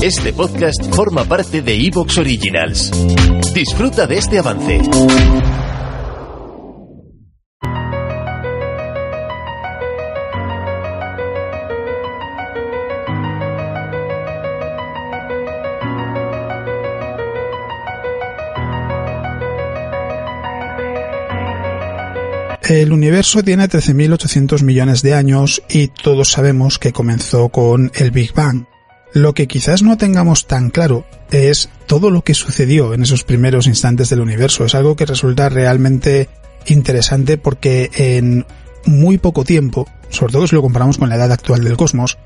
Este podcast forma parte de Evox Originals. Disfruta de este avance. El universo tiene 13.800 millones de años y todos sabemos que comenzó con el Big Bang. Lo que quizás no tengamos tan claro es todo lo que sucedió en esos primeros instantes del universo. Es algo que resulta realmente interesante porque en muy poco tiempo, sobre todo si lo comparamos con la edad actual del cosmos,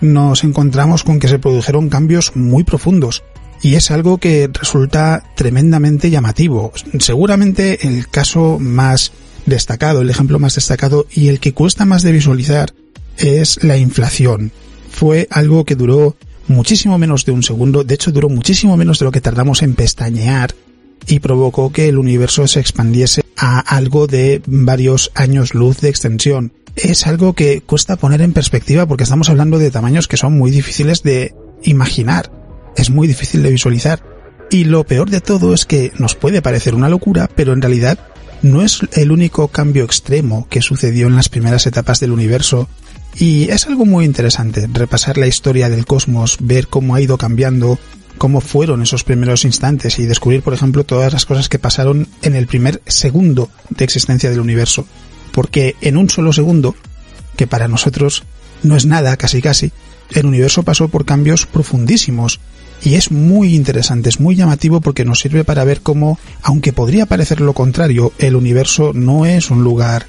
nos encontramos con que se produjeron cambios muy profundos. Y es algo que resulta tremendamente llamativo. Seguramente el caso más destacado, el ejemplo más destacado y el que cuesta más de visualizar es la inflación. Fue algo que duró muchísimo menos de un segundo, de hecho duró muchísimo menos de lo que tardamos en pestañear y provocó que el universo se expandiese a algo de varios años luz de extensión. Es algo que cuesta poner en perspectiva porque estamos hablando de tamaños que son muy difíciles de imaginar. Es muy difícil de visualizar. Y lo peor de todo es que nos puede parecer una locura, pero en realidad no es el único cambio extremo que sucedió en las primeras etapas del universo y es algo muy interesante repasar la historia del cosmos, ver cómo ha ido cambiando, cómo fueron esos primeros instantes y descubrir, por ejemplo, todas las cosas que pasaron en el primer segundo de existencia del universo. Porque en un solo segundo, que para nosotros no es nada, casi casi, el universo pasó por cambios profundísimos. Y es muy interesante, es muy llamativo porque nos sirve para ver cómo, aunque podría parecer lo contrario, el universo no es un lugar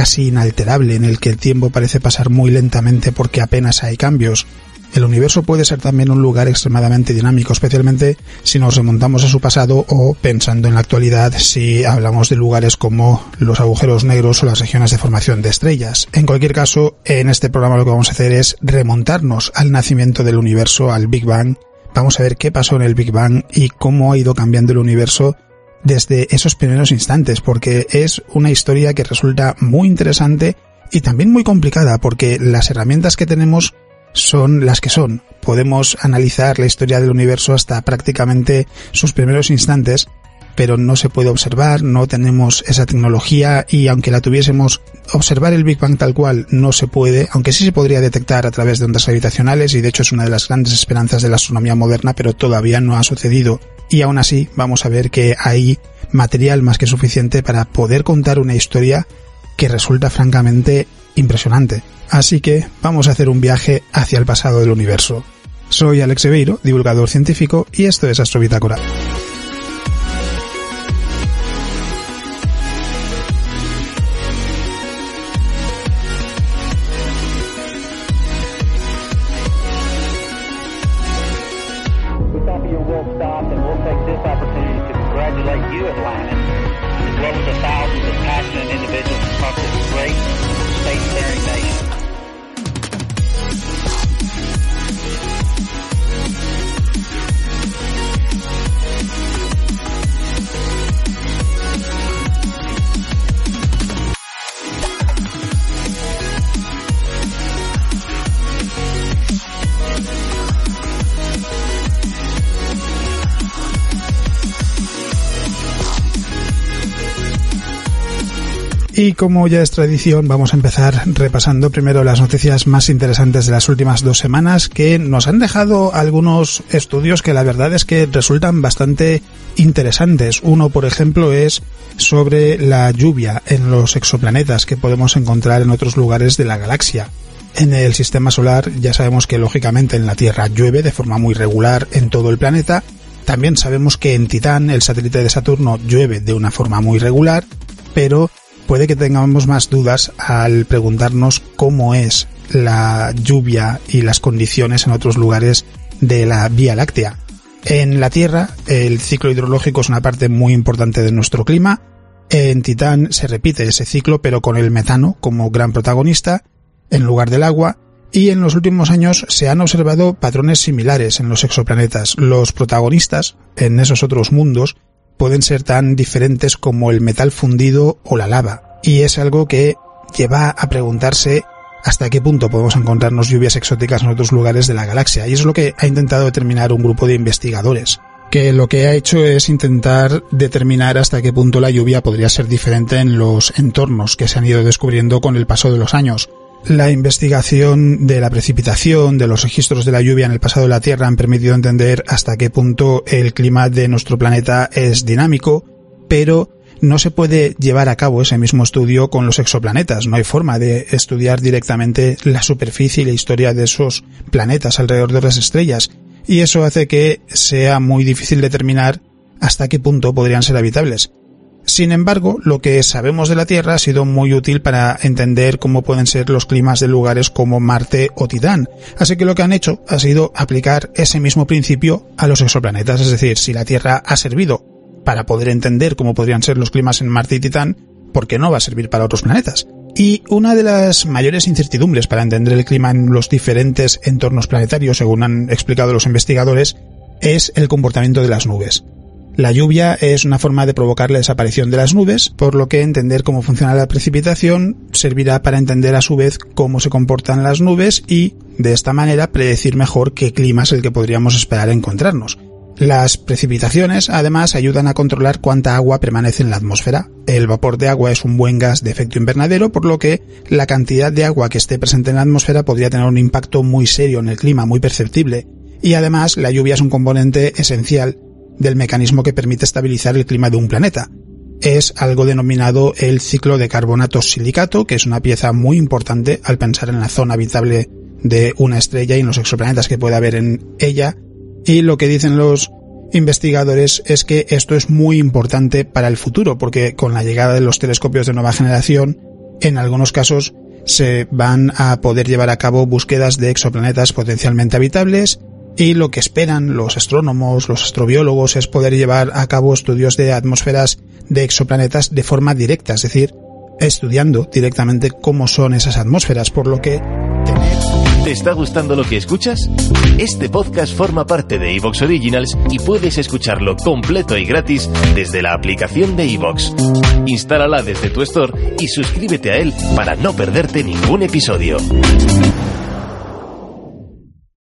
casi inalterable en el que el tiempo parece pasar muy lentamente porque apenas hay cambios. El universo puede ser también un lugar extremadamente dinámico, especialmente si nos remontamos a su pasado o pensando en la actualidad si hablamos de lugares como los agujeros negros o las regiones de formación de estrellas. En cualquier caso, en este programa lo que vamos a hacer es remontarnos al nacimiento del universo, al Big Bang. Vamos a ver qué pasó en el Big Bang y cómo ha ido cambiando el universo desde esos primeros instantes, porque es una historia que resulta muy interesante y también muy complicada, porque las herramientas que tenemos son las que son. Podemos analizar la historia del universo hasta prácticamente sus primeros instantes, pero no se puede observar, no tenemos esa tecnología y aunque la tuviésemos, observar el Big Bang tal cual no se puede, aunque sí se podría detectar a través de ondas gravitacionales y de hecho es una de las grandes esperanzas de la astronomía moderna, pero todavía no ha sucedido y aún así vamos a ver que hay material más que suficiente para poder contar una historia que resulta francamente impresionante. Así que vamos a hacer un viaje hacia el pasado del universo. Soy Alex Ebeiro, divulgador científico, y esto es Astrobitácora. stop your world stop, and we'll take this opportunity to congratulate you, at Atlanta, as well as the thousands of passionate individuals across this great state-bearing nation. Y como ya es tradición, vamos a empezar repasando primero las noticias más interesantes de las últimas dos semanas que nos han dejado algunos estudios que la verdad es que resultan bastante interesantes. Uno, por ejemplo, es sobre la lluvia en los exoplanetas que podemos encontrar en otros lugares de la galaxia. En el sistema solar ya sabemos que lógicamente en la Tierra llueve de forma muy regular en todo el planeta. También sabemos que en Titán, el satélite de Saturno, llueve de una forma muy regular, pero puede que tengamos más dudas al preguntarnos cómo es la lluvia y las condiciones en otros lugares de la Vía Láctea. En la Tierra, el ciclo hidrológico es una parte muy importante de nuestro clima. En Titán se repite ese ciclo, pero con el metano como gran protagonista, en lugar del agua. Y en los últimos años se han observado patrones similares en los exoplanetas. Los protagonistas en esos otros mundos pueden ser tan diferentes como el metal fundido o la lava. Y es algo que lleva a preguntarse hasta qué punto podemos encontrarnos lluvias exóticas en otros lugares de la galaxia. Y es lo que ha intentado determinar un grupo de investigadores, que lo que ha hecho es intentar determinar hasta qué punto la lluvia podría ser diferente en los entornos que se han ido descubriendo con el paso de los años. La investigación de la precipitación, de los registros de la lluvia en el pasado de la Tierra han permitido entender hasta qué punto el clima de nuestro planeta es dinámico, pero no se puede llevar a cabo ese mismo estudio con los exoplanetas. No hay forma de estudiar directamente la superficie y la historia de esos planetas alrededor de las estrellas. Y eso hace que sea muy difícil determinar hasta qué punto podrían ser habitables. Sin embargo, lo que sabemos de la Tierra ha sido muy útil para entender cómo pueden ser los climas de lugares como Marte o Titán. Así que lo que han hecho ha sido aplicar ese mismo principio a los exoplanetas. Es decir, si la Tierra ha servido para poder entender cómo podrían ser los climas en Marte y Titán, ¿por qué no va a servir para otros planetas? Y una de las mayores incertidumbres para entender el clima en los diferentes entornos planetarios, según han explicado los investigadores, es el comportamiento de las nubes. La lluvia es una forma de provocar la desaparición de las nubes, por lo que entender cómo funciona la precipitación servirá para entender a su vez cómo se comportan las nubes y, de esta manera, predecir mejor qué clima es el que podríamos esperar encontrarnos. Las precipitaciones además ayudan a controlar cuánta agua permanece en la atmósfera. El vapor de agua es un buen gas de efecto invernadero, por lo que la cantidad de agua que esté presente en la atmósfera podría tener un impacto muy serio en el clima, muy perceptible. Y además la lluvia es un componente esencial del mecanismo que permite estabilizar el clima de un planeta. Es algo denominado el ciclo de carbonato silicato, que es una pieza muy importante al pensar en la zona habitable de una estrella y en los exoplanetas que puede haber en ella. Y lo que dicen los investigadores es que esto es muy importante para el futuro, porque con la llegada de los telescopios de nueva generación, en algunos casos se van a poder llevar a cabo búsquedas de exoplanetas potencialmente habitables y lo que esperan los astrónomos, los astrobiólogos es poder llevar a cabo estudios de atmósferas de exoplanetas de forma directa, es decir, estudiando directamente cómo son esas atmósferas, por lo que ¿Te está gustando lo que escuchas? Este podcast forma parte de Evox Originals y puedes escucharlo completo y gratis desde la aplicación de Evox. Instálala desde tu store y suscríbete a él para no perderte ningún episodio.